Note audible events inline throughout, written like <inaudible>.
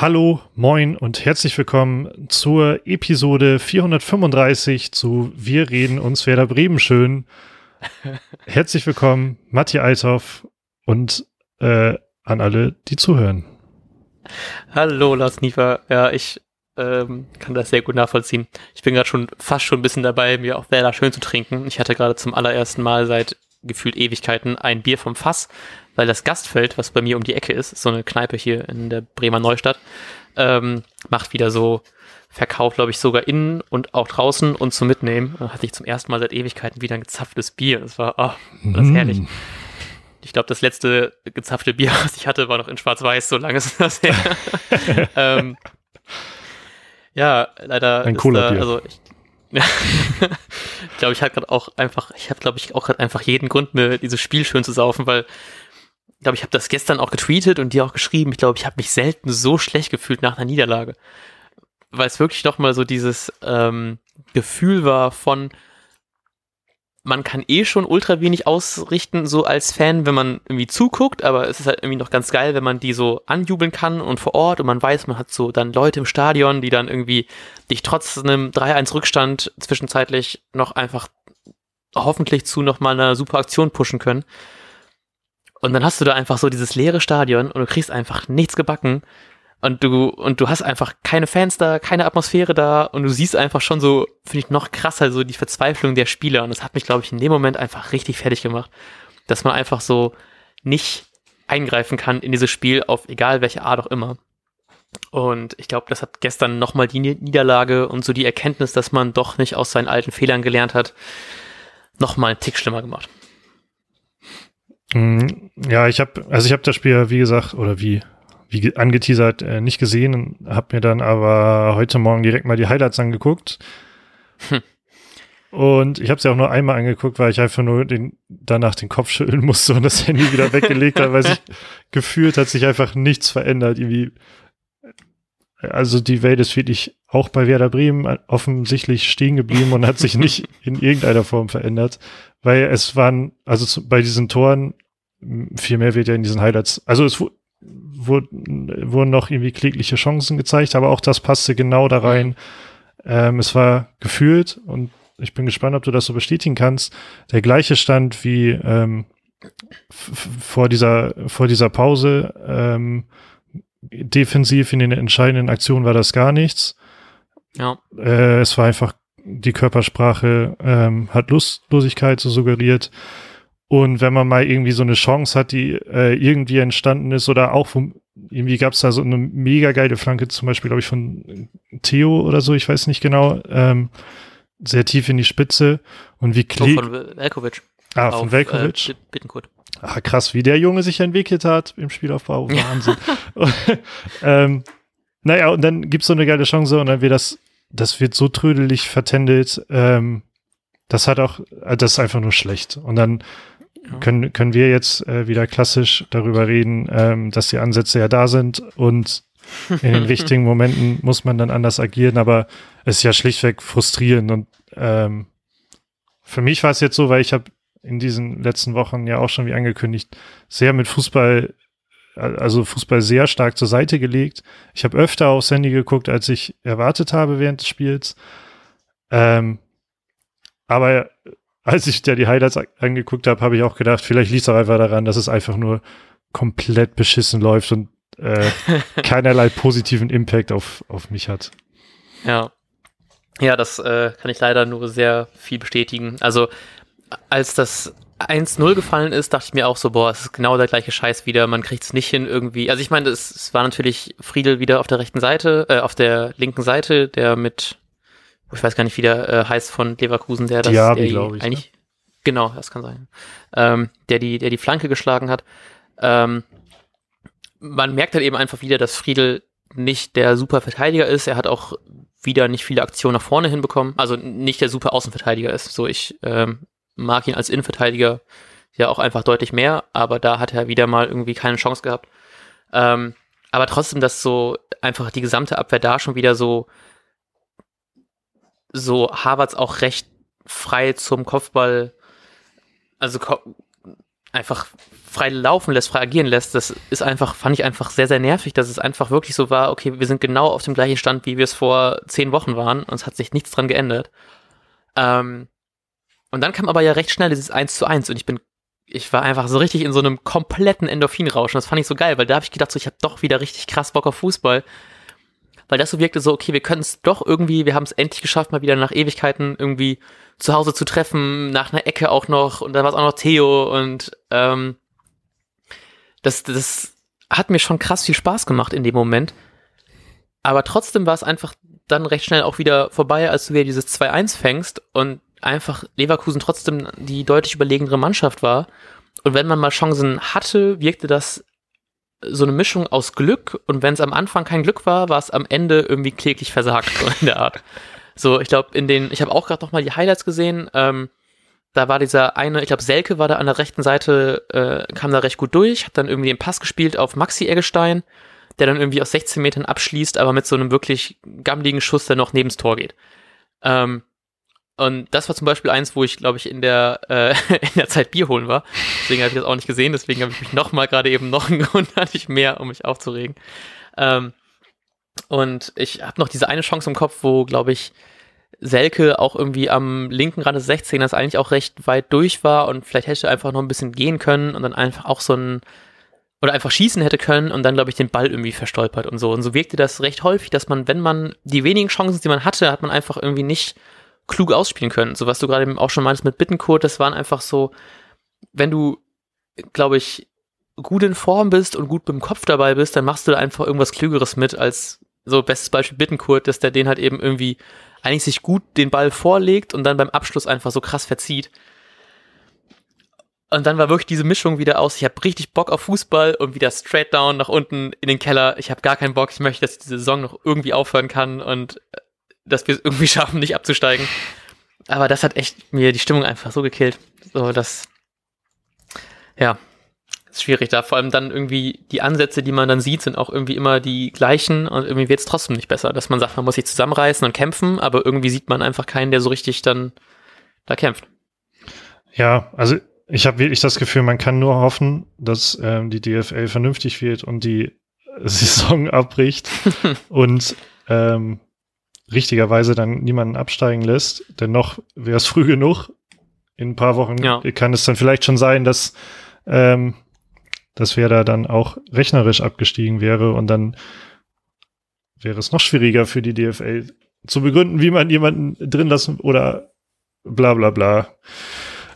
Hallo, moin und herzlich willkommen zur Episode 435 zu Wir reden uns Werder Bremen schön. <laughs> herzlich willkommen, Matti Althoff und äh, an alle, die zuhören. Hallo, Lars Niefer. Ja, ich ähm, kann das sehr gut nachvollziehen. Ich bin gerade schon fast schon ein bisschen dabei, mir auch Werder schön zu trinken. Ich hatte gerade zum allerersten Mal seit gefühlt Ewigkeiten ein Bier vom Fass, weil das Gastfeld, was bei mir um die Ecke ist, so eine Kneipe hier in der Bremer Neustadt, ähm, macht wieder so Verkauf, glaube ich, sogar innen und auch draußen und zum Mitnehmen. Da hatte ich zum ersten Mal seit Ewigkeiten wieder ein gezapftes Bier. Das war, oh, das ist herrlich. Ich glaube, das letzte gezapfte Bier, <laughs> was ich hatte, war noch in Schwarz-Weiß, so lange ist das her. <laughs> ähm, ja, leider. Ein cooler Bier. Also ich, <laughs> ich glaube, ich habe gerade auch einfach, ich habe, glaube ich, auch gerade einfach jeden Grund, mir dieses Spiel schön zu saufen, weil ich glaube, ich habe das gestern auch getweetet und dir auch geschrieben. Ich glaube, ich habe mich selten so schlecht gefühlt nach einer Niederlage. Weil es wirklich doch mal so dieses ähm, Gefühl war von, man kann eh schon ultra wenig ausrichten, so als Fan, wenn man irgendwie zuguckt, aber es ist halt irgendwie noch ganz geil, wenn man die so anjubeln kann und vor Ort und man weiß, man hat so dann Leute im Stadion, die dann irgendwie dich trotz einem 3-1 Rückstand zwischenzeitlich noch einfach hoffentlich zu nochmal einer super Aktion pushen können. Und dann hast du da einfach so dieses leere Stadion und du kriegst einfach nichts gebacken und du, und du hast einfach keine Fans da, keine Atmosphäre da und du siehst einfach schon so, finde ich, noch krasser so die Verzweiflung der Spieler. Und das hat mich, glaube ich, in dem Moment einfach richtig fertig gemacht, dass man einfach so nicht eingreifen kann in dieses Spiel auf egal welche Art auch immer. Und ich glaube, das hat gestern nochmal die Niederlage und so die Erkenntnis, dass man doch nicht aus seinen alten Fehlern gelernt hat, nochmal einen Tick schlimmer gemacht. Mm, ja, ich habe, also ich habe das Spiel, wie gesagt, oder wie wie angeteasert, äh, nicht gesehen, habe mir dann aber heute Morgen direkt mal die Highlights angeguckt. Hm. Und ich habe es ja auch nur einmal angeguckt, weil ich einfach nur den, danach den Kopf schütteln musste und das Handy wieder weggelegt habe, weil sich <laughs> gefühlt hat sich einfach nichts verändert. Irgendwie, also die Welt ist wirklich auch bei Werder Bremen offensichtlich stehen geblieben und hat sich nicht <laughs> in irgendeiner Form verändert, weil es waren, also zu, bei diesen Toren, viel mehr wird ja in diesen Highlights, also es wurden, wurden noch irgendwie klägliche Chancen gezeigt, aber auch das passte genau da rein. Ähm, es war gefühlt und ich bin gespannt, ob du das so bestätigen kannst. Der gleiche Stand wie ähm, vor dieser vor dieser Pause. Ähm, defensiv in den entscheidenden Aktionen war das gar nichts. Ja. Äh, es war einfach die Körpersprache ähm, hat Lustlosigkeit so suggeriert. Und wenn man mal irgendwie so eine Chance hat, die äh, irgendwie entstanden ist oder auch vom, irgendwie gab es da so eine mega geile Flanke, zum Beispiel, glaube ich, von Theo oder so, ich weiß nicht genau, ähm, sehr tief in die Spitze und wie Klee oh, von Velkovic. Ah, von Velkovic. Äh, Bittenkurt. Ah, krass, wie der Junge sich entwickelt hat im Spielaufbau. Wahnsinn. <laughs> ähm, naja, und dann gibt's so eine geile Chance und dann wird das, das wird so trödelig vertändelt. Ähm, das hat auch, äh, das ist einfach nur schlecht. Und dann können, können wir jetzt äh, wieder klassisch darüber reden, ähm, dass die Ansätze ja da sind und in den <laughs> richtigen Momenten muss man dann anders agieren, aber es ist ja schlichtweg frustrierend und ähm, für mich war es jetzt so, weil ich habe in diesen letzten Wochen ja auch schon wie angekündigt sehr mit Fußball, also Fußball sehr stark zur Seite gelegt. Ich habe öfter aufs Handy geguckt, als ich erwartet habe während des Spiels. Ähm, aber als ich da die Highlights angeguckt habe, habe ich auch gedacht, vielleicht liegt es auch einfach daran, dass es einfach nur komplett beschissen läuft und äh, <laughs> keinerlei positiven Impact auf, auf mich hat. Ja. Ja, das äh, kann ich leider nur sehr viel bestätigen. Also, als das 1-0 gefallen ist, dachte ich mir auch so, boah, es ist genau der gleiche Scheiß wieder, man kriegt es nicht hin irgendwie. Also ich meine, es, es war natürlich Friedel wieder auf der rechten Seite, äh, auf der linken Seite, der mit ich weiß gar nicht, wie der äh, heißt von Leverkusen, der das Diaby, ich. Eigentlich, ne? Genau, das kann sein. Ähm, der die, der die Flanke geschlagen hat. Ähm, man merkt halt eben einfach wieder, dass Friedel nicht der super Verteidiger ist. Er hat auch wieder nicht viele Aktionen nach vorne hinbekommen. Also nicht der super Außenverteidiger ist. So, ich ähm, mag ihn als Innenverteidiger ja auch einfach deutlich mehr, aber da hat er wieder mal irgendwie keine Chance gehabt. Ähm, aber trotzdem, dass so einfach die gesamte Abwehr da schon wieder so so Harvards auch recht frei zum Kopfball, also einfach frei laufen lässt, frei agieren lässt, das ist einfach, fand ich einfach sehr, sehr nervig, dass es einfach wirklich so war, okay, wir sind genau auf dem gleichen Stand, wie wir es vor zehn Wochen waren und es hat sich nichts dran geändert. Ähm, und dann kam aber ja recht schnell dieses 1 zu 1 und ich bin, ich war einfach so richtig in so einem kompletten Endorphinrausch und das fand ich so geil, weil da habe ich gedacht, so, ich habe doch wieder richtig krass Bock auf Fußball. Weil das so wirkte so, okay, wir können es doch irgendwie, wir haben es endlich geschafft, mal wieder nach Ewigkeiten irgendwie zu Hause zu treffen, nach einer Ecke auch noch und dann war es auch noch Theo und ähm, das, das hat mir schon krass viel Spaß gemacht in dem Moment. Aber trotzdem war es einfach dann recht schnell auch wieder vorbei, als du wieder dieses 2-1 fängst und einfach Leverkusen trotzdem die deutlich überlegenere Mannschaft war. Und wenn man mal Chancen hatte, wirkte das so eine Mischung aus Glück und wenn es am Anfang kein Glück war, war es am Ende irgendwie kläglich versagt, <laughs> so in der Art. So, ich glaube, in den, ich habe auch gerade nochmal die Highlights gesehen, ähm, da war dieser eine, ich glaube, Selke war da an der rechten Seite, äh, kam da recht gut durch, hat dann irgendwie den Pass gespielt auf Maxi Eggestein, der dann irgendwie aus 16 Metern abschließt, aber mit so einem wirklich gammeligen Schuss, der noch nebens Tor geht. Ähm, und das war zum Beispiel eins, wo ich, glaube ich, in der, äh, <laughs> in der Zeit Bier holen war. Deswegen habe ich das auch nicht gesehen. Deswegen habe ich mich nochmal gerade eben noch einen <laughs> Grund hatte ich mehr, um mich aufzuregen. Ähm, und ich habe noch diese eine Chance im Kopf, wo, glaube ich, Selke auch irgendwie am linken Rand des 16ers eigentlich auch recht weit durch war und vielleicht hätte einfach noch ein bisschen gehen können und dann einfach auch so ein oder einfach schießen hätte können und dann, glaube ich, den Ball irgendwie verstolpert und so. Und so wirkte das recht häufig, dass man, wenn man die wenigen Chancen, die man hatte, hat man einfach irgendwie nicht klug ausspielen können. So was du gerade auch schon meinst mit Bittenkurt, das waren einfach so, wenn du, glaube ich, gut in Form bist und gut mit dem Kopf dabei bist, dann machst du da einfach irgendwas Klügeres mit als so bestes Beispiel Bittenkurt, dass der den halt eben irgendwie eigentlich sich gut den Ball vorlegt und dann beim Abschluss einfach so krass verzieht. Und dann war wirklich diese Mischung wieder aus, ich habe richtig Bock auf Fußball und wieder straight down nach unten in den Keller. Ich habe gar keinen Bock, ich möchte, dass diese Saison noch irgendwie aufhören kann und dass wir es irgendwie <laughs> schaffen, nicht abzusteigen. Aber das hat echt mir die Stimmung einfach so gekillt. So, das, ja, ist schwierig da. Vor allem dann irgendwie die Ansätze, die man dann sieht, sind auch irgendwie immer die gleichen und irgendwie wird es trotzdem nicht besser. Dass man sagt, man muss sich zusammenreißen und kämpfen, aber irgendwie sieht man einfach keinen, der so richtig dann da kämpft. Ja, also ich habe wirklich das Gefühl, man kann nur hoffen, dass ähm, die DFL vernünftig wird und die <laughs> Saison abbricht <laughs> und ähm, richtigerweise dann niemanden absteigen lässt. Denn noch wäre es früh genug. In ein paar Wochen ja. kann es dann vielleicht schon sein, dass, ähm, dass wer da dann auch rechnerisch abgestiegen wäre und dann wäre es noch schwieriger für die DFL zu begründen, wie man jemanden drin lassen oder bla bla bla.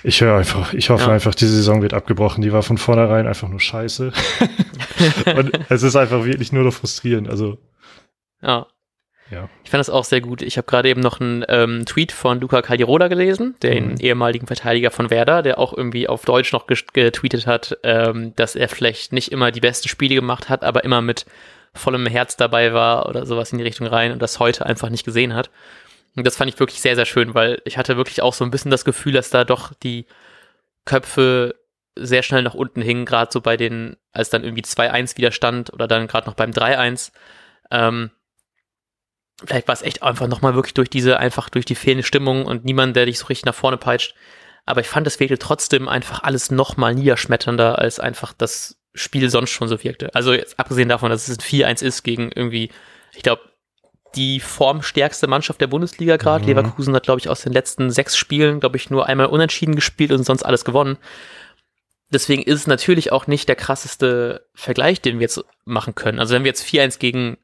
Ich höre einfach, ich hoffe ja. einfach, die Saison wird abgebrochen. Die war von vornherein einfach nur scheiße. <laughs> und es ist einfach wirklich nur noch frustrierend. Also. Ja. Ja. Ich fand das auch sehr gut. Ich habe gerade eben noch einen ähm, Tweet von Luca Caldirola gelesen, den mhm. ehemaligen Verteidiger von Werder, der auch irgendwie auf Deutsch noch getweetet hat, ähm, dass er vielleicht nicht immer die besten Spiele gemacht hat, aber immer mit vollem Herz dabei war oder sowas in die Richtung rein und das heute einfach nicht gesehen hat. Und das fand ich wirklich sehr, sehr schön, weil ich hatte wirklich auch so ein bisschen das Gefühl, dass da doch die Köpfe sehr schnell nach unten hingen, gerade so bei den, als dann irgendwie 2-1 wieder stand oder dann gerade noch beim 3-1. Ähm, vielleicht war es echt einfach nochmal wirklich durch diese, einfach durch die fehlende Stimmung und niemand, der dich so richtig nach vorne peitscht. Aber ich fand, es wirkte trotzdem einfach alles nochmal niederschmetternder, als einfach das Spiel sonst schon so wirkte. Also jetzt abgesehen davon, dass es ein 4-1 ist gegen irgendwie, ich glaube, die formstärkste Mannschaft der Bundesliga gerade. Mhm. Leverkusen hat, glaube ich, aus den letzten sechs Spielen, glaube ich, nur einmal unentschieden gespielt und sonst alles gewonnen. Deswegen ist es natürlich auch nicht der krasseste Vergleich, den wir jetzt machen können. Also wenn wir jetzt 4-1 gegen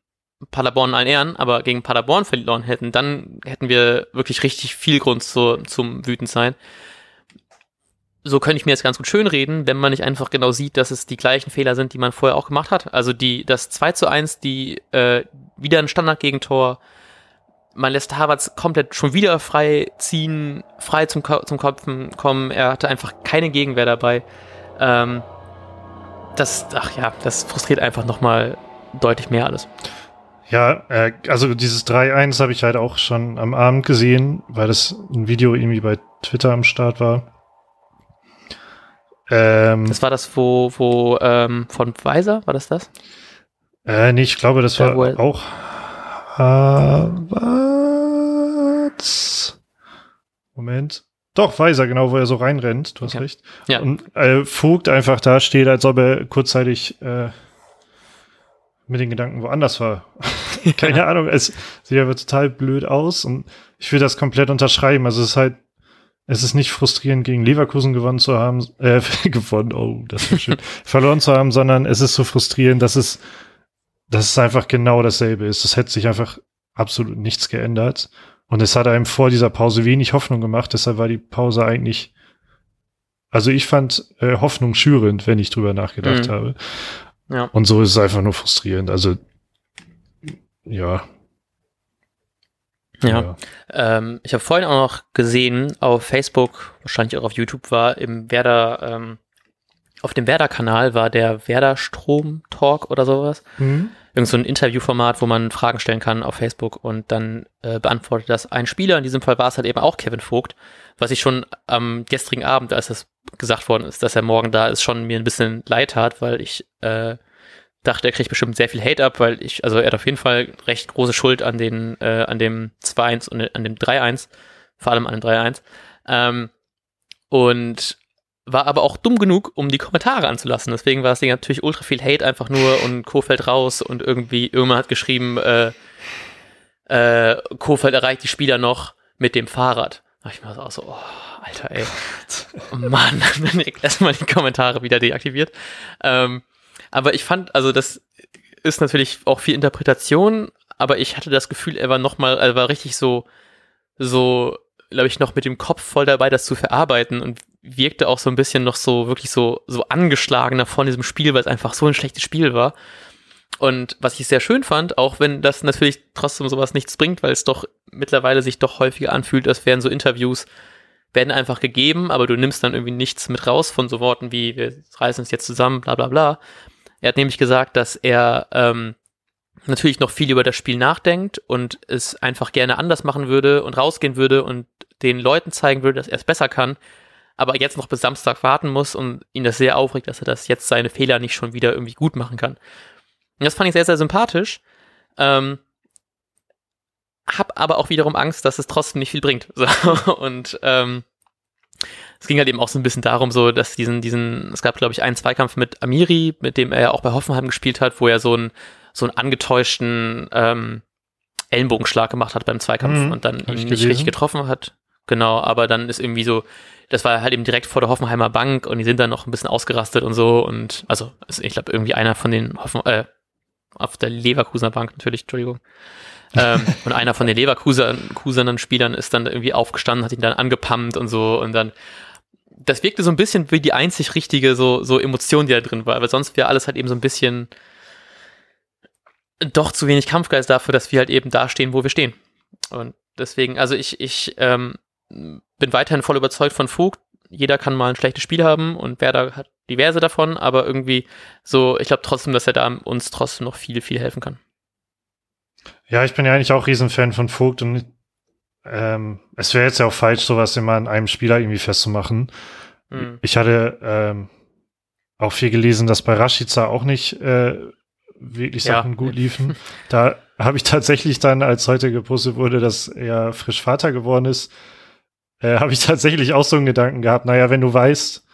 Paderborn allen Ehren, aber gegen Paderborn verloren hätten, dann hätten wir wirklich richtig viel Grund zu, zum wütend sein. So könnte ich mir jetzt ganz gut schön reden, wenn man nicht einfach genau sieht, dass es die gleichen Fehler sind, die man vorher auch gemacht hat. Also die, das 2 zu 1, die, äh, wieder ein Standardgegentor, man lässt Havertz komplett schon wieder frei ziehen, frei zum, zum Kopfen kommen, er hatte einfach keine Gegenwehr dabei. Ähm, das, ach ja, das frustriert einfach nochmal deutlich mehr alles. Ja, äh, also dieses 3-1 habe ich halt auch schon am Abend gesehen, weil das ein Video irgendwie bei Twitter am Start war. Ähm, das war das, wo, wo ähm, von Weiser, war das das? Äh, nee, ich glaube, das war ja, auch Harvards. Moment. Doch, weiß er genau, wo er so reinrennt. Du hast Okay. recht. Ja. Und äh, Vogt einfach da steht, als ob er kurzzeitig äh, mit den Gedanken woanders war. <laughs> <laughs> Keine Ahnung, es sieht aber total blöd aus und ich will das komplett unterschreiben. Also es ist halt, es ist nicht frustrierend, gegen Leverkusen gewonnen zu haben, <laughs> äh, gewonnen, oh, das wäre schön, verloren zu haben, sondern es ist so frustrierend, dass es, dass es einfach genau dasselbe ist. Es hätte sich einfach absolut nichts geändert. Und es hat einem vor dieser Pause wenig Hoffnung gemacht, deshalb war die Pause eigentlich, also ich fand äh, Hoffnung schürend, wenn ich drüber nachgedacht Mhm. habe. Ja. Und so ist es einfach nur frustrierend. Also, ja. Ja. Ähm, ich habe vorhin auch noch gesehen auf Facebook, wahrscheinlich auch auf YouTube war, im Werder, ähm, auf dem Werder-Kanal war der Werder Strom Talk oder sowas. Mhm. Irgend so ein Interviewformat, wo man Fragen stellen kann auf Facebook und dann äh, beantwortet das ein Spieler. In diesem Fall war es halt eben auch Kevin Vogt, was ich schon am gestrigen Abend, als das gesagt worden ist, dass er morgen da ist, schon mir ein bisschen leid tat, weil ich äh, dachte, er kriegt bestimmt sehr viel Hate ab, weil ich, also er hat auf jeden Fall recht große Schuld an den, äh, an dem 2-1 und an dem 3-1, vor allem an dem 3-1. Ähm, und war aber auch dumm genug, um die Kommentare anzulassen. Deswegen war Ding natürlich ultra viel Hate einfach nur und Kofeld raus und irgendwie irgendwann hat geschrieben, äh, äh, Kofeld erreicht die Spieler noch mit dem Fahrrad. Da ich mir auch so, oh, Alter, ey. Oh Mann, <laughs> erstmal die Kommentare wieder deaktiviert. Ähm, aber ich fand, also das ist natürlich auch viel Interpretation, aber ich hatte das Gefühl, er war nochmal, er war richtig so, so, glaube ich, noch mit dem Kopf voll dabei, das zu verarbeiten und wirkte auch so ein bisschen noch so, wirklich so, so angeschlagener von diesem Spiel, weil es einfach so ein schlechtes Spiel war. Und was ich sehr schön fand, auch wenn das natürlich trotzdem sowas nichts bringt, weil es doch mittlerweile sich doch häufiger anfühlt, als wären so Interviews, werden einfach gegeben, aber du nimmst dann irgendwie nichts mit raus von so Worten wie, wir reißen uns jetzt zusammen, bla bla bla. Er hat nämlich gesagt, dass er ähm, natürlich noch viel über das Spiel nachdenkt und es einfach gerne anders machen würde und rausgehen würde und den Leuten zeigen würde, dass er es besser kann, aber jetzt noch bis Samstag warten muss und ihn das sehr aufregt, dass er das jetzt seine Fehler nicht schon wieder irgendwie gut machen kann. Und das fand ich sehr, sehr sympathisch. Ähm, hab aber auch wiederum Angst, dass es trotzdem nicht viel bringt. <laughs> So, und ähm, es ging halt eben auch so ein bisschen darum, so, dass diesen, diesen, es gab, glaube ich, einen Zweikampf mit Amiri, mit dem er ja auch bei Hoffenheim gespielt hat, wo er so einen, so einen angetäuschten ähm, Ellenbogenschlag gemacht hat beim Zweikampf Mhm, und dann ihn ich nicht gelesen. richtig getroffen hat. Genau, aber dann ist irgendwie so, das war halt eben direkt vor der Hoffenheimer Bank und die sind dann noch ein bisschen ausgerastet und so und also also ich glaube irgendwie einer von den Hoffen, äh, auf der Leverkusener Bank natürlich, Entschuldigung. ähm, <laughs> und einer von den Leverkusenern Spielern ist dann irgendwie aufgestanden, hat ihn dann angepumpt und so und dann das wirkte so ein bisschen wie die einzig richtige so, so Emotion, die da drin war, weil sonst wäre alles halt eben so ein bisschen doch zu wenig Kampfgeist dafür, dass wir halt eben da stehen, wo wir stehen. Und deswegen, also ich, ich ähm, bin weiterhin voll überzeugt von Vogt. Jeder kann mal ein schlechtes Spiel haben und Werder hat diverse davon, aber irgendwie so, ich glaube trotzdem, dass er da uns trotzdem noch viel, viel helfen kann. Ja, ich bin ja eigentlich auch Riesenfan von Vogt und ähm, es wäre jetzt ja auch falsch, sowas immer an einem Spieler irgendwie festzumachen. Mhm. Ich hatte ähm, auch viel gelesen, dass bei Rashica auch nicht äh, wirklich Ja. Sachen gut liefen. <laughs> Da habe ich tatsächlich dann, als heute gepostet wurde, dass er frisch Vater geworden ist, äh, habe ich <laughs> tatsächlich auch so einen Gedanken gehabt, naja, wenn du weißt,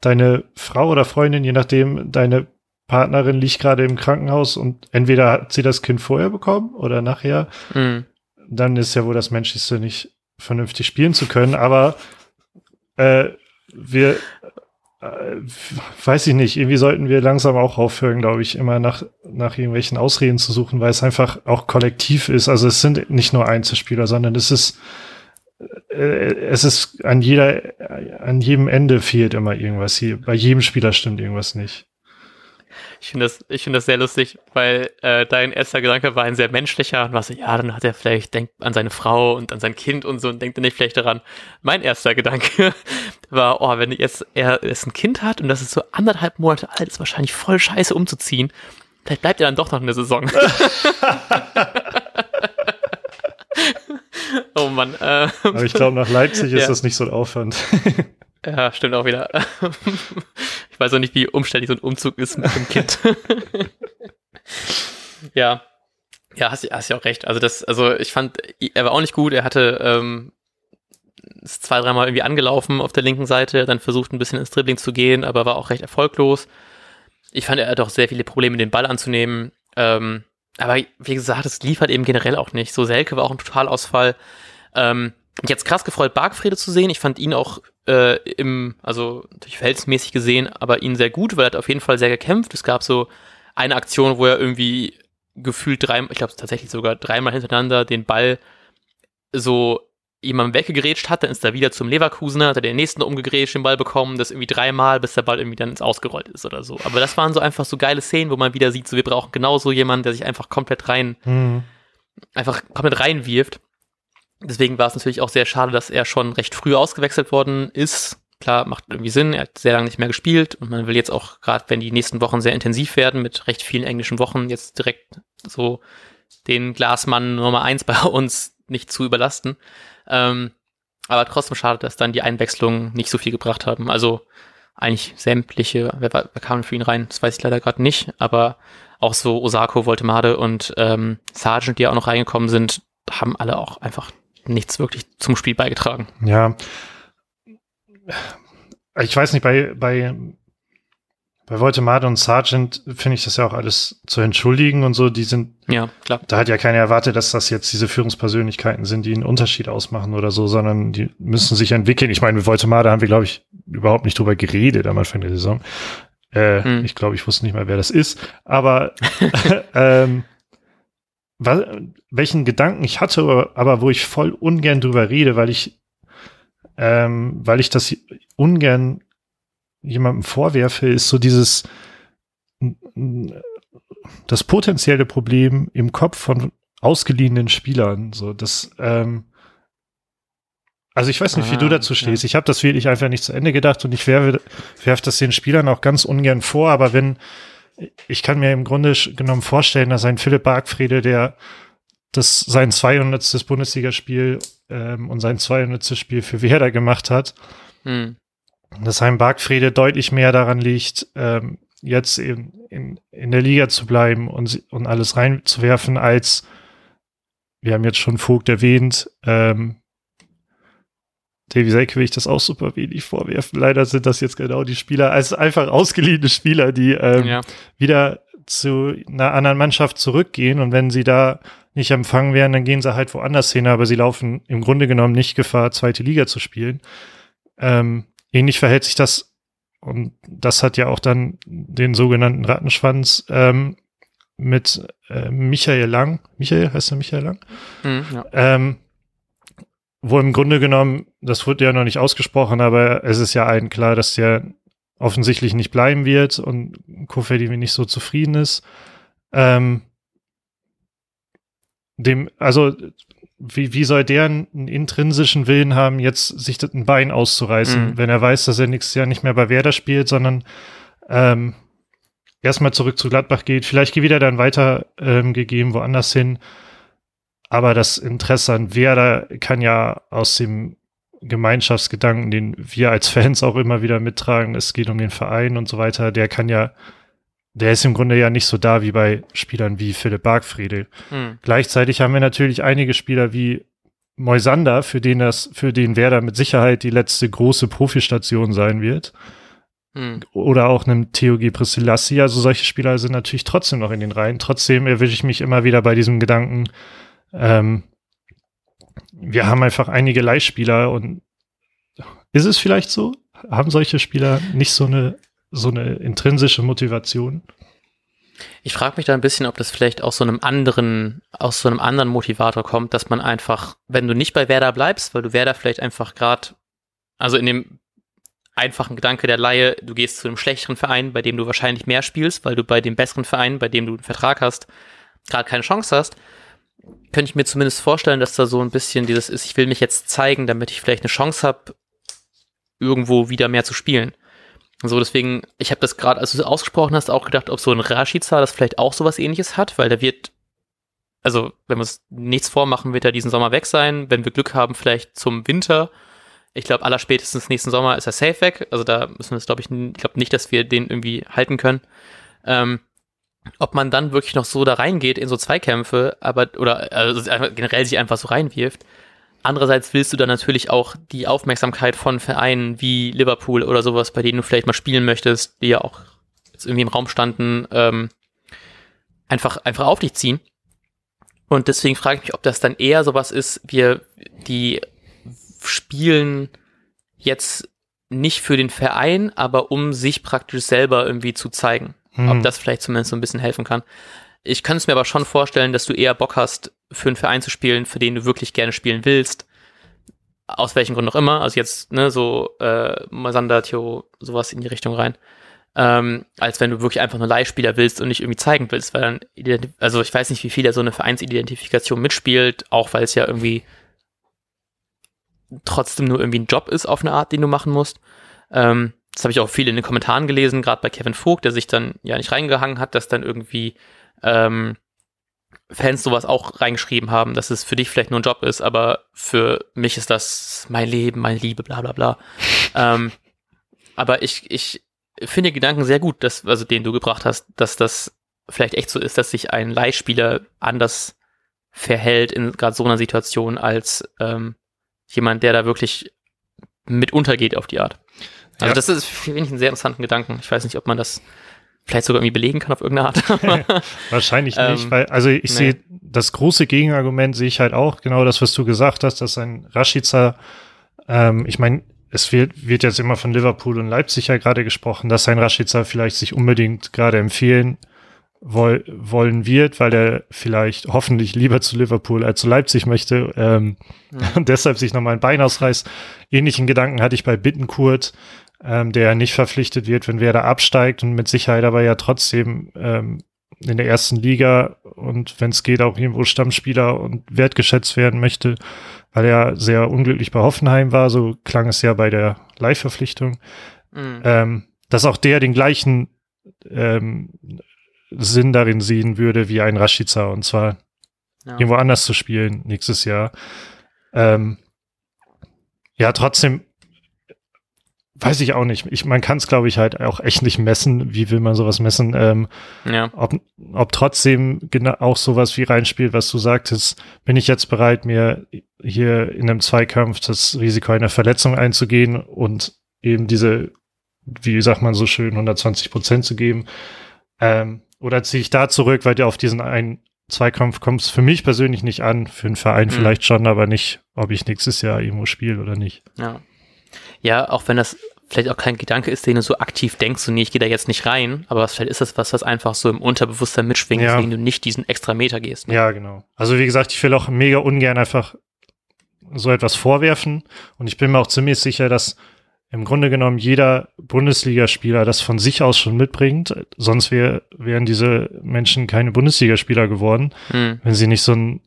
deine Frau oder Freundin, je nachdem, deine Partnerin liegt gerade im Krankenhaus und entweder hat sie das Kind vorher bekommen oder nachher, Mhm. dann ist ja wohl das Menschlichste nicht vernünftig spielen zu können. Aber äh, wir, äh, weiß ich nicht, irgendwie sollten wir langsam auch aufhören, glaube ich, immer nach, nach irgendwelchen Ausreden zu suchen, weil es einfach auch kollektiv ist. Also es sind nicht nur Einzelspieler, sondern es ist es ist an jeder, an jedem Ende fehlt immer irgendwas hier. Bei jedem Spieler stimmt irgendwas nicht. Ich finde das, ich finde das sehr lustig, weil äh, dein erster Gedanke war ein sehr menschlicher und war so, ja, dann hat er vielleicht denkt an seine Frau und an sein Kind und so und denkt er nicht vielleicht daran. Mein erster Gedanke <laughs> war, oh, wenn jetzt er jetzt ein Kind hat und das ist so anderthalb Monate alt, ist wahrscheinlich voll scheiße umzuziehen. Vielleicht bleibt er dann doch noch eine Saison. <laughs> <laughs> <laughs> oh Mann. Äh, Aber ich glaube, nach Leipzig ist Ja. das nicht so ein Aufwand. <laughs> ja, stimmt auch wieder. <laughs> ich weiß auch nicht, wie umständlich so ein Umzug ist mit dem Kind. ja. Ja, hast, hast ja auch recht. Also das, also ich fand, er war auch nicht gut. Er hatte ähm, ist zwei, dreimal irgendwie angelaufen auf der linken Seite, dann versucht ein bisschen ins Dribbling zu gehen, aber war auch recht erfolglos. Ich fand, er hat auch sehr viele Probleme, den Ball anzunehmen. Ähm, aber wie gesagt, es liefert eben generell auch nicht. So Selke war auch ein Totalausfall. Ähm, mich jetzt krass gefreut, Bargfrede zu sehen. Ich fand ihn auch äh, im, also natürlich verhältnismäßig gesehen, aber ihn sehr gut, weil er hat auf jeden Fall sehr gekämpft. Es gab so eine Aktion, wo er irgendwie gefühlt drei, ich glaube tatsächlich sogar dreimal hintereinander den Ball so jemandem weggegrätscht hat, dann ist er wieder zum Leverkusener, hat er den nächsten umgegrätscht, den Ball bekommen, das irgendwie dreimal, bis der Ball irgendwie dann ins Ausgerollt ist oder so. Aber das waren so einfach so geile Szenen, wo man wieder sieht, so wir brauchen genauso jemanden, der sich einfach komplett rein, mhm. einfach komplett reinwirft. Deswegen war es natürlich auch sehr schade, dass er schon recht früh ausgewechselt worden ist. Klar, macht irgendwie Sinn, er hat sehr lange nicht mehr gespielt und man will jetzt auch, gerade wenn die nächsten Wochen sehr intensiv werden, mit recht vielen englischen Wochen, jetzt direkt so den Glasmann Nummer eins bei <laughs> uns nicht zu überlasten. Ähm, aber trotzdem schade, dass dann die Einwechslungen nicht so viel gebracht haben. Also eigentlich sämtliche, wer, wer kam für ihn rein? Das weiß ich leider gerade nicht, aber auch so Osako, Voltemade und ähm, Sargent, die auch noch reingekommen sind, haben alle auch einfach nichts wirklich zum Spiel beigetragen. Ja. Ich weiß nicht, bei, bei bei Voltemade und Sargent finde ich das ja auch alles zu entschuldigen und so. Die sind, ja, klar. Da hat ja keiner erwartet, dass das jetzt diese Führungspersönlichkeiten sind, die einen Unterschied ausmachen oder so, sondern die müssen sich entwickeln. Ich meine, mit Voltemade haben wir, glaube ich, überhaupt nicht drüber geredet am Anfang der Saison. Äh, hm. Ich glaube, ich wusste nicht mal, wer das ist. Aber <laughs> <laughs> ähm, was, welchen Gedanken ich hatte, aber wo ich voll ungern drüber rede, weil ich, ähm, weil ich das ungern jemandem vorwerfe, ist so dieses das potenzielle Problem im Kopf von ausgeliehenen Spielern. So, das, ähm, also ich weiß nicht, ah, wie du ah, dazu stehst. Ja. Ich habe das wirklich einfach nicht zu Ende gedacht und ich werfe, werfe das den Spielern auch ganz ungern vor, aber wenn, ich kann mir im Grunde genommen vorstellen, dass ein Philipp Bargfriede, der das sein 200. Bundesligaspiel ähm, und sein 200. Spiel für Werder gemacht hat, hm dass Heim Bargfriede deutlich mehr daran liegt, ähm, jetzt in, in, in der Liga zu bleiben und, und alles reinzuwerfen, als wir haben jetzt schon Vogt erwähnt, ähm, Davy Selke will ich das auch super wenig vorwerfen. Leider sind das jetzt genau die Spieler, als einfach ausgeliehene Spieler, die ähm, ja. wieder zu einer anderen Mannschaft zurückgehen und wenn sie da nicht empfangen werden, dann gehen sie halt woanders hin, aber sie laufen im Grunde genommen nicht Gefahr, zweite Liga zu spielen. Ähm, ähnlich verhält sich das, und das hat ja auch dann den sogenannten Rattenschwanz ähm, mit äh, Michael Lang. Michael, heißt er Michael Lang? Mhm, ja. ähm, wo im Grunde genommen, das wurde ja noch nicht ausgesprochen, aber es ist ja allen klar, dass der offensichtlich nicht bleiben wird und Kofedi nicht so zufrieden ist. Ähm, dem, also wie, wie soll der einen intrinsischen Willen haben, jetzt sich ein Bein auszureißen, mhm. wenn er weiß, dass er nächstes Jahr nicht mehr bei Werder spielt, sondern ähm, erstmal zurück zu Gladbach geht, vielleicht wieder dann weiter ähm, gegeben, woanders hin. Aber das Interesse an Werder kann ja aus dem Gemeinschaftsgedanken, den wir als Fans auch immer wieder mittragen, es geht um den Verein und so weiter, der kann ja der ist im Grunde ja nicht so da wie bei Spielern wie Philipp Bargfriede. Mhm. Gleichzeitig haben wir natürlich einige Spieler wie Moisander, für den das, für den Werder mit Sicherheit die letzte große Profistation sein wird. Mhm. Oder auch einem Theogie Priscilassi. Also solche Spieler sind natürlich trotzdem noch in den Reihen. Trotzdem erwische ich mich immer wieder bei diesem Gedanken, ähm, wir haben einfach einige Leihspieler und ist es vielleicht so? Haben solche Spieler nicht so eine so eine intrinsische Motivation. Ich frage mich da ein bisschen, ob das vielleicht aus so einem anderen, aus so einem anderen Motivator kommt, dass man einfach, wenn du nicht bei Werder bleibst, weil du Werder vielleicht einfach gerade, also in dem einfachen Gedanke der Laie, du gehst zu einem schlechteren Verein, bei dem du wahrscheinlich mehr spielst, weil du bei dem besseren Verein, bei dem du einen Vertrag hast, gerade keine Chance hast, könnte ich mir zumindest vorstellen, dass da so ein bisschen dieses ist, ich will mich jetzt zeigen, damit ich vielleicht eine Chance habe, irgendwo wieder mehr zu spielen. So, deswegen, ich habe das gerade, als du es ausgesprochen hast, auch gedacht, ob so ein Rashica das vielleicht auch sowas ähnliches hat, weil der wird, also wenn wir uns nichts vormachen, wird er diesen Sommer weg sein. Wenn wir Glück haben, vielleicht zum Winter. Ich glaube, aller spätestens nächsten Sommer ist er safe weg. Also da müssen wir es, glaube ich, ich glaube nicht, dass wir den irgendwie halten können. Ähm, ob man dann wirklich noch so da reingeht in so Zweikämpfe, aber, oder also generell sich einfach so reinwirft. Andererseits willst du dann natürlich auch die Aufmerksamkeit von Vereinen wie Liverpool oder sowas, bei denen du vielleicht mal spielen möchtest, die ja auch jetzt irgendwie im Raum standen, ähm, einfach, einfach auf dich ziehen. Und deswegen frage ich mich, ob das dann eher sowas ist, wir, die spielen jetzt nicht für den Verein, aber um sich praktisch selber irgendwie zu zeigen. Hm. Ob das vielleicht zumindest so ein bisschen helfen kann. Ich kann es mir aber schon vorstellen, dass du eher Bock hast, für einen Verein zu spielen, für den du wirklich gerne spielen willst. Aus welchen Gründen auch immer. Also jetzt, ne, so äh, Masanda, Theo, sowas in die Richtung rein. Ähm, als wenn du wirklich einfach nur Leihspieler willst und nicht irgendwie zeigen willst, weil dann, also ich weiß nicht, wie viel er so eine Vereinsidentifikation mitspielt, auch weil es ja irgendwie trotzdem nur irgendwie ein Job ist auf eine Art, den du machen musst. Ähm, das habe ich auch viel in den Kommentaren gelesen, gerade bei Kevin Vogt, der sich dann ja nicht reingehangen hat, dass dann irgendwie ähm, Fans sowas auch reingeschrieben haben, dass es für dich vielleicht nur ein Job ist, aber für mich ist das mein Leben, meine Liebe, bla bla bla. <laughs> ähm, aber ich, ich finde den Gedanken sehr gut, dass, also den du gebracht hast, dass das vielleicht echt so ist, dass sich ein Leihspieler anders verhält in gerade so einer Situation als ähm, jemand, der da wirklich mit untergeht auf die Art. Also ja. das ist für mich einen sehr interessanten Gedanken. Ich weiß nicht, ob man das vielleicht sogar irgendwie belegen kann auf irgendeine Art. <laughs> Wahrscheinlich nicht, ähm, weil, also ich nee. sehe, das große Gegenargument sehe ich halt auch, genau das, was du gesagt hast, dass ein Rashica, ähm, ich meine, es wird, wird jetzt immer von Liverpool und Leipzig ja gerade gesprochen, dass ein Rashica vielleicht sich unbedingt gerade empfehlen woll, wollen wird, weil er vielleicht hoffentlich lieber zu Liverpool als zu Leipzig möchte ähm, ja. <laughs> und deshalb sich nochmal ein Bein ausreißt. Ähnlichen Gedanken hatte ich bei Bittenkurt, ähm, der nicht verpflichtet wird, wenn wer da absteigt und mit Sicherheit aber ja trotzdem ähm, in der ersten Liga und wenn es geht auch irgendwo Stammspieler und wertgeschätzt werden möchte, weil er sehr unglücklich bei Hoffenheim war, so klang es ja bei der Leihverpflichtung, mhm. ähm, dass auch der den gleichen ähm, Sinn darin sehen würde wie ein Rashica und zwar ja. irgendwo anders zu spielen nächstes Jahr. Ähm, ja, trotzdem weiß ich auch nicht. Ich, man kann es, glaube ich, halt auch echt nicht messen. Wie will man sowas messen? Ähm, ja. ob, ob trotzdem genau auch sowas wie reinspielt, was du sagtest, bin ich jetzt bereit, mir hier in einem Zweikampf das Risiko einer Verletzung einzugehen und eben diese, wie sagt man so schön, 120 Prozent zu geben. Ähm, oder ziehe ich da zurück, weil du auf diesen einen Zweikampf kommst für mich persönlich nicht an, für einen Verein mhm. vielleicht schon, aber nicht, ob ich nächstes Jahr irgendwo spiele oder nicht. Ja. Ja, auch wenn das vielleicht auch kein Gedanke ist, den du so aktiv denkst, so nee, ich gehe da jetzt nicht rein, aber vielleicht ist das was, was einfach so im Unterbewusstsein mitschwingt, ja. weswegen du nicht diesen extra Meter gehst. Ne? Ja, genau. Also wie gesagt, ich will auch mega ungern einfach so etwas vorwerfen und ich bin mir auch ziemlich sicher, dass im Grunde genommen jeder Bundesligaspieler das von sich aus schon mitbringt. Sonst wär, wären diese Menschen keine Bundesligaspieler geworden, mhm. wenn sie nicht so einen,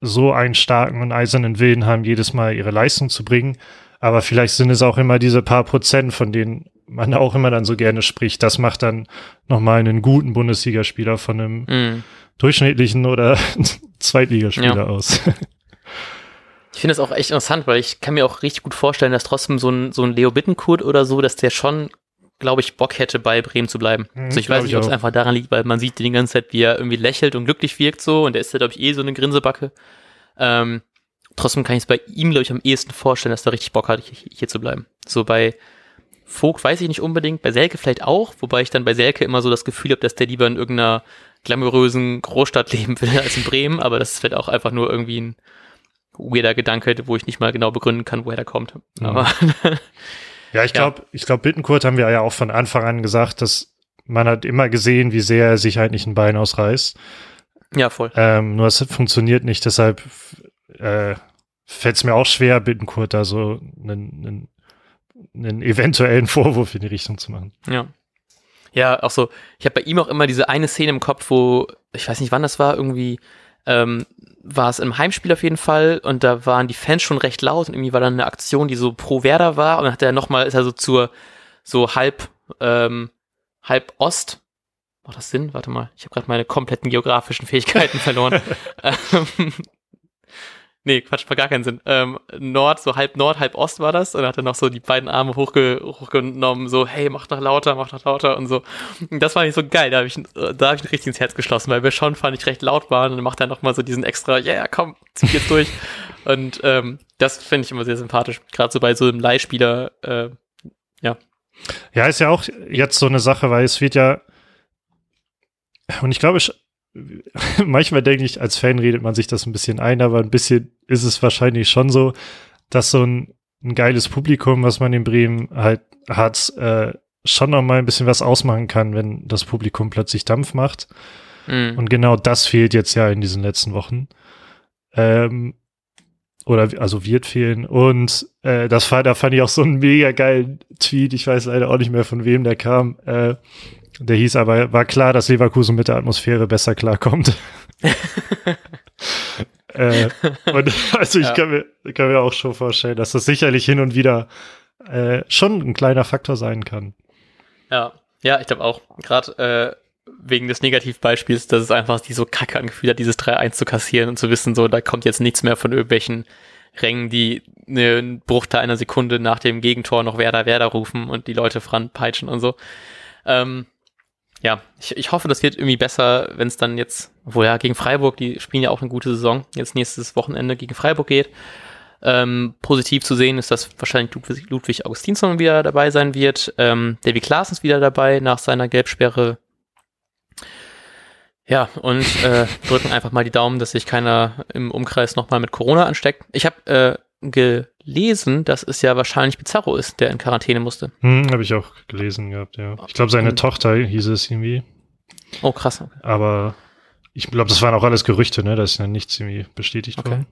so einen starken und eisernen Willen haben, jedes Mal ihre Leistung zu bringen. Aber vielleicht sind es auch immer diese paar Prozent, von denen man auch immer dann so gerne spricht. Das macht dann nochmal einen guten Bundesligaspieler von einem mhm. durchschnittlichen oder <laughs> Zweitligaspieler ja. aus. Ich finde das auch echt interessant, weil ich kann mir auch richtig gut vorstellen, dass trotzdem so ein, so ein Leo Bittenkurt oder so, dass der schon, glaube ich, Bock hätte, bei Bremen zu bleiben. Mhm, also ich weiß nicht, ob es einfach daran liegt, weil man sieht die ganze Zeit, wie er irgendwie lächelt und glücklich wirkt so und der ist ja, glaube ich, eh so eine Grinsebacke. Ähm, trotzdem kann ich es bei ihm, glaube ich, am ehesten vorstellen, dass er richtig Bock hat, hier, zu bleiben. So bei Vogt weiß ich nicht unbedingt, bei Selke vielleicht auch, wobei ich dann bei Selke immer so das Gefühl habe, dass der lieber in irgendeiner glamourösen Großstadt <laughs> leben will als in Bremen, aber das ist vielleicht auch einfach nur irgendwie ein weirder Gedanke, wo ich nicht mal genau begründen kann, woher der kommt. Mhm. Aber <laughs> ja, ich glaube, ja. ich glaube, Bittenkurt haben wir ja auch von Anfang an gesagt, dass man hat immer gesehen, wie sehr er sich eigentlich ein Bein ausreißt. Ja, voll. Ähm, nur es funktioniert nicht, deshalb äh, fällt es mir auch schwer, Bittenkurt da so einen, einen, einen eventuellen Vorwurf in die Richtung zu machen. Ja. Ja, auch so, ich habe bei ihm auch immer diese eine Szene im Kopf, wo, ich weiß nicht wann das war, irgendwie ähm, war es im Heimspiel auf jeden Fall und da waren die Fans schon recht laut und irgendwie war dann eine Aktion, die so pro Werder war und dann hat er nochmal, ist er so zur so halb, ähm, halb Ost. Macht das Sinn? Warte mal, ich habe gerade meine kompletten geografischen Fähigkeiten verloren. <laughs> <laughs> <laughs> ähm, Nee, Quatsch, war gar keinen Sinn. Ähm, Nord, so halb Nord, halb Ost war das. Und er hatte noch so die beiden Arme hochge hochgenommen, so, hey, mach doch lauter, mach doch lauter und so. Und das war nicht so geil. Da habe ich, da hab ich richtig ins Herz geschlossen, weil wir schon, fand ich, recht laut waren. Und dann macht er nochmal so diesen extra, ja, yeah, komm, zieh jetzt durch. <laughs> Und ähm, das finde ich immer sehr sympathisch. Gerade so bei so einem Leihspieler, äh, ja. Ja, ist ja auch jetzt so eine Sache, weil es wird ja, und ich glaube, <laughs> manchmal denke ich, als Fan redet man sich das ein bisschen ein, aber ein bisschen ist es wahrscheinlich schon so, dass so ein, ein geiles Publikum, was man in Bremen halt hat, äh, schon noch mal ein bisschen was ausmachen kann, wenn das Publikum plötzlich Dampf macht. Mhm. Und genau das fehlt jetzt ja in diesen letzten Wochen. Ähm, oder also wird fehlen. Und äh, das war, da fand ich auch so einen mega geilen Tweet. Ich weiß leider auch nicht mehr von wem der kam. Äh, der hieß aber, war klar, dass Leverkusen mit der Atmosphäre besser klarkommt. <laughs> äh, und also ich ja. kann, mir, kann mir auch schon vorstellen, dass das sicherlich hin und wieder äh, schon ein kleiner Faktor sein kann. Ja, ja, ich glaube auch. Gerade äh, wegen des Negativbeispiels, dass es einfach die so kacke angefühlt hat, dieses 3-1 zu kassieren und zu wissen, so, da kommt jetzt nichts mehr von irgendwelchen Rängen, die einen Bruchteil einer Sekunde nach dem Gegentor noch Werder, Werder rufen und die Leute peitschen und so. Ähm, ja, ich, ich hoffe, das wird irgendwie besser, wenn es dann jetzt, obwohl ja gegen Freiburg, die spielen ja auch eine gute Saison, jetzt nächstes Wochenende gegen Freiburg geht. Ähm, positiv zu sehen ist, dass wahrscheinlich Ludwig, Augustinsson wieder dabei sein wird. Ähm, Davy Klaas ist wieder dabei nach seiner Gelbsperre. Ja, und äh, drücken einfach mal die Daumen, dass sich keiner im Umkreis nochmal mit Corona ansteckt. Ich habe äh, gelesen, dass es ja wahrscheinlich Bizarro ist, der in Quarantäne musste. Hm, habe ich auch gelesen gehabt, ja. Ich glaube, seine und, Tochter hieß es irgendwie. Oh, krass. Okay. Aber ich glaube, das waren auch alles Gerüchte, ne? Da ist ja nichts irgendwie bestätigt okay. worden.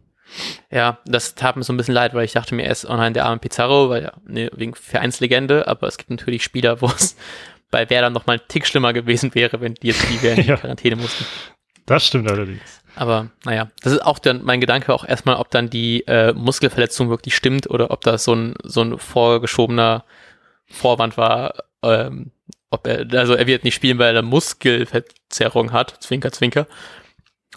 Ja, das tat mir so ein bisschen leid, weil ich dachte mir erst, oh nein, der arme Pizarro, weil ja, ne, wegen Vereinslegende, aber es gibt natürlich Spieler, wo es <laughs> bei Werder noch mal ein Tick schlimmer gewesen wäre, wenn die jetzt die in <laughs> ja. Quarantäne mussten. Das stimmt allerdings. Aber naja, das ist auch dann mein Gedanke auch erstmal, ob dann die äh, Muskelverletzung wirklich stimmt oder ob das so ein, so ein vorgeschobener Vorwand war. Ähm, ob er, also er wird nicht spielen, weil er eine Muskelverzerrung hat, Zwinker, Zwinker.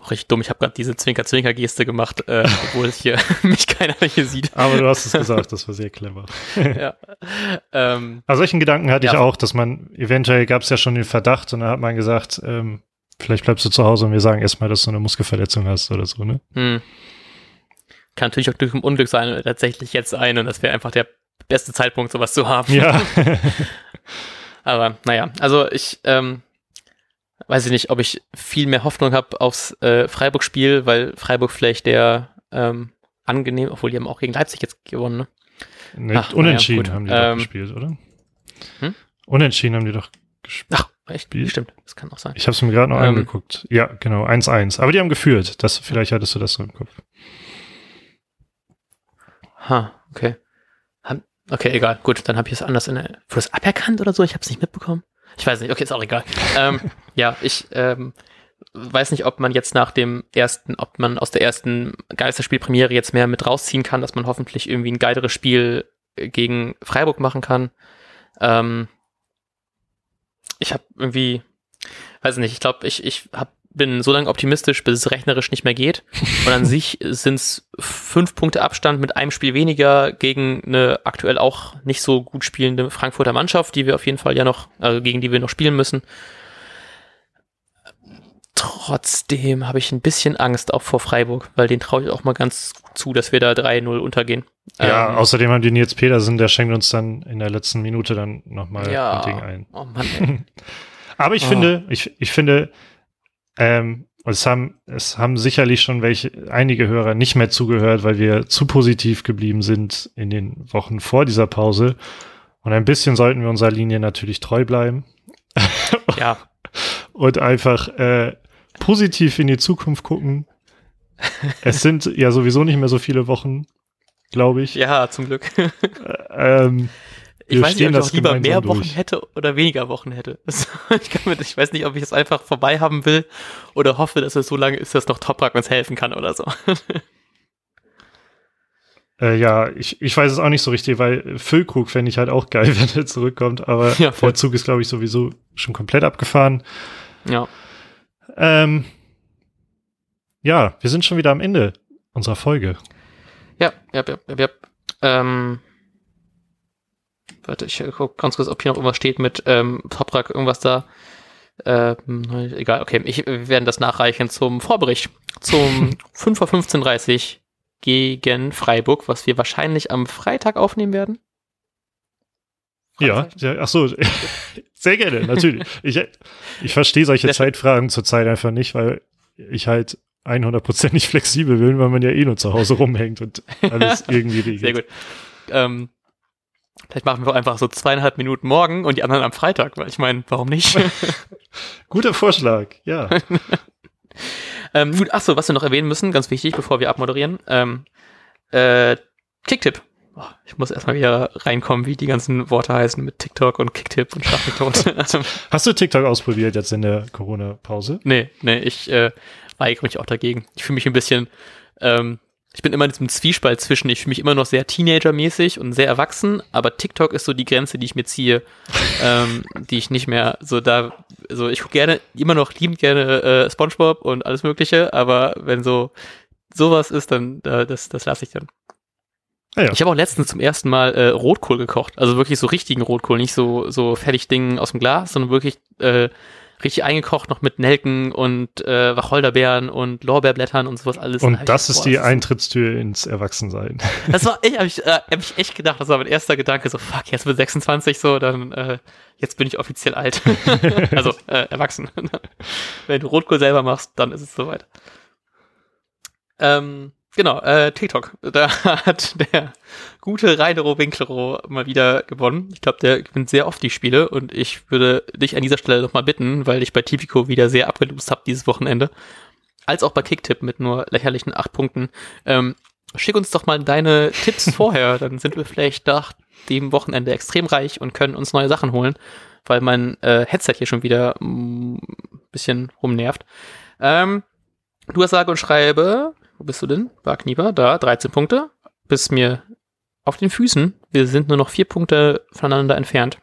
Auch richtig dumm, ich habe gerade diese Zwinker-Zwinker-Geste gemacht, äh, <laughs> obwohl hier <laughs> mich keiner hier sieht. Aber du hast es gesagt, das war sehr clever. <laughs> ja. Ähm, also solchen Gedanken hatte ja. ich auch, dass man, eventuell gab es ja schon den Verdacht und da hat man gesagt, ähm, Vielleicht bleibst du zu Hause und wir sagen erstmal, dass du eine Muskelverletzung hast oder so, ne? Hm. Kann natürlich auch Glück im Unglück sein oder tatsächlich jetzt ein und das wäre einfach der beste Zeitpunkt, sowas zu haben. Ja. <laughs> Aber naja, also ich ähm, weiß ich nicht, ob ich viel mehr Hoffnung habe aufs äh, Freiburg-Spiel, weil Freiburg vielleicht der ähm, angenehm, obwohl die haben auch gegen Leipzig jetzt gewonnen, ne? Nee, Ach, unentschieden ja, haben die ähm, doch gespielt, oder? Hm? Unentschieden haben die doch gespielt. Ach, Echt? Spiel. Stimmt, das kann auch sein. Ich habe es mir gerade noch ähm, angeguckt. Ja, genau, 1-1. Aber die haben geführt. Das, vielleicht hattest du das so im Kopf. Ha, okay. Okay, egal. Gut, dann habe ich es anders in der. Wurde das aberkannt oder so? Ich habe es nicht mitbekommen. Ich weiß nicht. Okay, ist auch egal. <laughs> ähm, ja, ich ähm, weiß nicht, ob man jetzt nach dem ersten, ob man aus der ersten Geisterspielpremiere jetzt mehr mit rausziehen kann, dass man hoffentlich irgendwie ein geileres Spiel gegen Freiburg machen kann. Ähm, ich habe irgendwie, weiß nicht, ich glaube, ich, ich hab, bin so lange optimistisch, bis es rechnerisch nicht mehr geht. Und an <laughs> sich sind es fünf Punkte Abstand mit einem Spiel weniger gegen eine aktuell auch nicht so gut spielende Frankfurter Mannschaft, die wir auf jeden Fall ja noch, also gegen die wir noch spielen müssen. Trotzdem habe ich ein bisschen Angst auch vor Freiburg, weil den traue ich auch mal ganz zu, dass wir da 3-0 untergehen. Ja, ähm, außerdem haben die Nils Petersen, der schenkt uns dann in der letzten Minute dann nochmal ja, ein Ding ein. Oh Mann, <laughs> Aber ich oh. finde, ich, ich finde, ähm, es haben, es haben sicherlich schon welche, einige Hörer nicht mehr zugehört, weil wir zu positiv geblieben sind in den Wochen vor dieser Pause. Und ein bisschen sollten wir unserer Linie natürlich treu bleiben. Ja. <laughs> Und einfach äh, positiv in die Zukunft gucken. <laughs> es sind ja sowieso nicht mehr so viele Wochen, glaube ich. Ja, zum Glück. <laughs> ähm, ich weiß nicht, ob ich auch lieber mehr durch. Wochen hätte oder weniger Wochen hätte. <laughs> ich, mit, ich, weiß nicht, ob ich es einfach vorbei haben will oder hoffe, dass es so lange ist, dass noch Toprak uns helfen kann oder so. Äh, ja, ich, ich weiß es auch nicht so richtig, weil Füllkrug fände ich halt auch geil, wenn er zurückkommt, aber ja, der Zug ist, glaube ich, sowieso schon komplett abgefahren. Ja. Ähm, ja, wir sind schon wieder am Ende unserer Folge. Ja, ja, ja, ja. ja. Ähm, warte, ich gucke ganz kurz, ob hier noch irgendwas steht mit ähm, Toprak, irgendwas da. Ähm, egal, okay. Ich, wir werden das nachreichen zum Vorbericht. Zum <laughs> 5.15.30 Uhr gegen Freiburg, was wir wahrscheinlich am Freitag aufnehmen werden. Ja, ja, ach so, <laughs> sehr gerne, natürlich. Ich, ich verstehe solche Zeitfragen zurzeit einfach nicht, weil ich halt 100% nicht flexibel bin, weil man ja eh nur zu Hause rumhängt und alles <laughs> irgendwie regelt. Sehr gut. Ähm, vielleicht machen wir einfach so zweieinhalb Minuten morgen und die anderen am Freitag, weil ich meine, warum nicht? <laughs> Guter Vorschlag, ja. ähm, gut, ach so, was wir noch erwähnen müssen, ganz wichtig, bevor wir abmoderieren. Ähm, äh, Kicktip. Oh, ich muss erstmal wieder reinkommen, wie die ganzen Worte heißen mit TikTok und Kicktip und mich tot. <laughs> Hast du TikTok ausprobiert jetzt in der Corona-Pause? Nee, nee, ich äh, weigere mich auch dagegen. Ich fühle mich ein bisschen, ähm, ich bin immer in diesem Zwiespalt zwischen, ich fühle mich immer noch sehr Teenager-mäßig und sehr erwachsen, aber TikTok ist so die Grenze, die ich mir ziehe, <laughs> ähm, die ich nicht mehr so da, so ich gucke gerne, immer noch liebend gerne äh, Spongebob und alles mögliche, aber wenn so sowas ist, dann äh, das, das lasse ich dann. Ah, ja. Ich habe auch letztens zum ersten Mal äh, Rotkohl gekocht, also wirklich so richtigen Rotkohl, nicht so so Fertigdingen aus dem Glas, sondern wirklich äh, richtig eingekocht, noch mit Nelken und äh, Wacholderbeeren und Lorbeerblättern und sowas alles. Und das ist die Eintrittstür ins Erwachsensein. <laughs> Das war, ich habe ich, äh, hab ich echt gedacht, das war mein erster Gedanke, so fuck, jetzt bin 26 so, dann äh, jetzt bin ich offiziell alt. <laughs> also äh, erwachsen. <laughs> Wenn du Rotkohl selber machst, dann ist es soweit. Ähm, Genau, äh, TikTok. Da hat der gute Reinero Winklero mal wieder gewonnen. Ich glaube, der gewinnt sehr oft die Spiele und ich würde dich an dieser Stelle nochmal bitten, weil ich bei Tipico wieder sehr abgelost habe dieses Wochenende, als auch bei Kicktip mit nur lächerlichen acht Punkten. Ähm, schick uns doch mal deine Tipps vorher, dann sind wir vielleicht nach dem Wochenende extrem reich und können uns neue Sachen holen, weil mein äh, Headset hier schon wieder ein mm, bisschen rumnervt. Ähm, du hast sage und schreibe wo bist du denn? Barknieber, da, 13 Punkte. Bist mir auf den Füßen. Wir sind nur noch vier Punkte voneinander entfernt.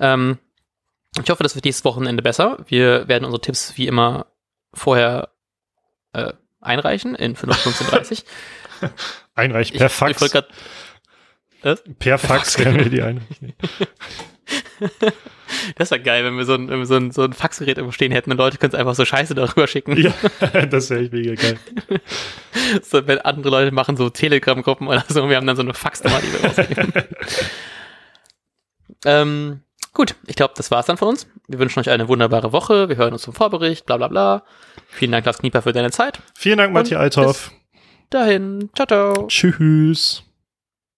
Ähm, ich hoffe, das wird nächstes Wochenende besser. Wir werden unsere Tipps wie immer vorher äh, einreichen in 15.30 <laughs> Einreichen per Fax. Ich, grad, per, per Fax können wir die einreichen. <laughs> Das wäre geil, wenn wir so ein, wenn wir so ein, so ein Faxgerät irgendwo stehen hätten und Leute können es einfach so Scheiße darüber schicken. Ja, <laughs> das wäre echt mega geil. <laughs> so, wenn andere Leute machen so Telegram-Gruppen oder so, und wir haben dann so eine Faxnummer, die wir rausgeben. <laughs> ähm, gut, ich glaube, das war's dann von uns. Wir wünschen euch eine wunderbare Woche. Wir hören uns zum Vorbericht, bla bla bla. Vielen Dank, Lars Knieper, für deine Zeit. Vielen Dank, Matthias Althoff. Dahin. Ciao, ciao. Tschüss.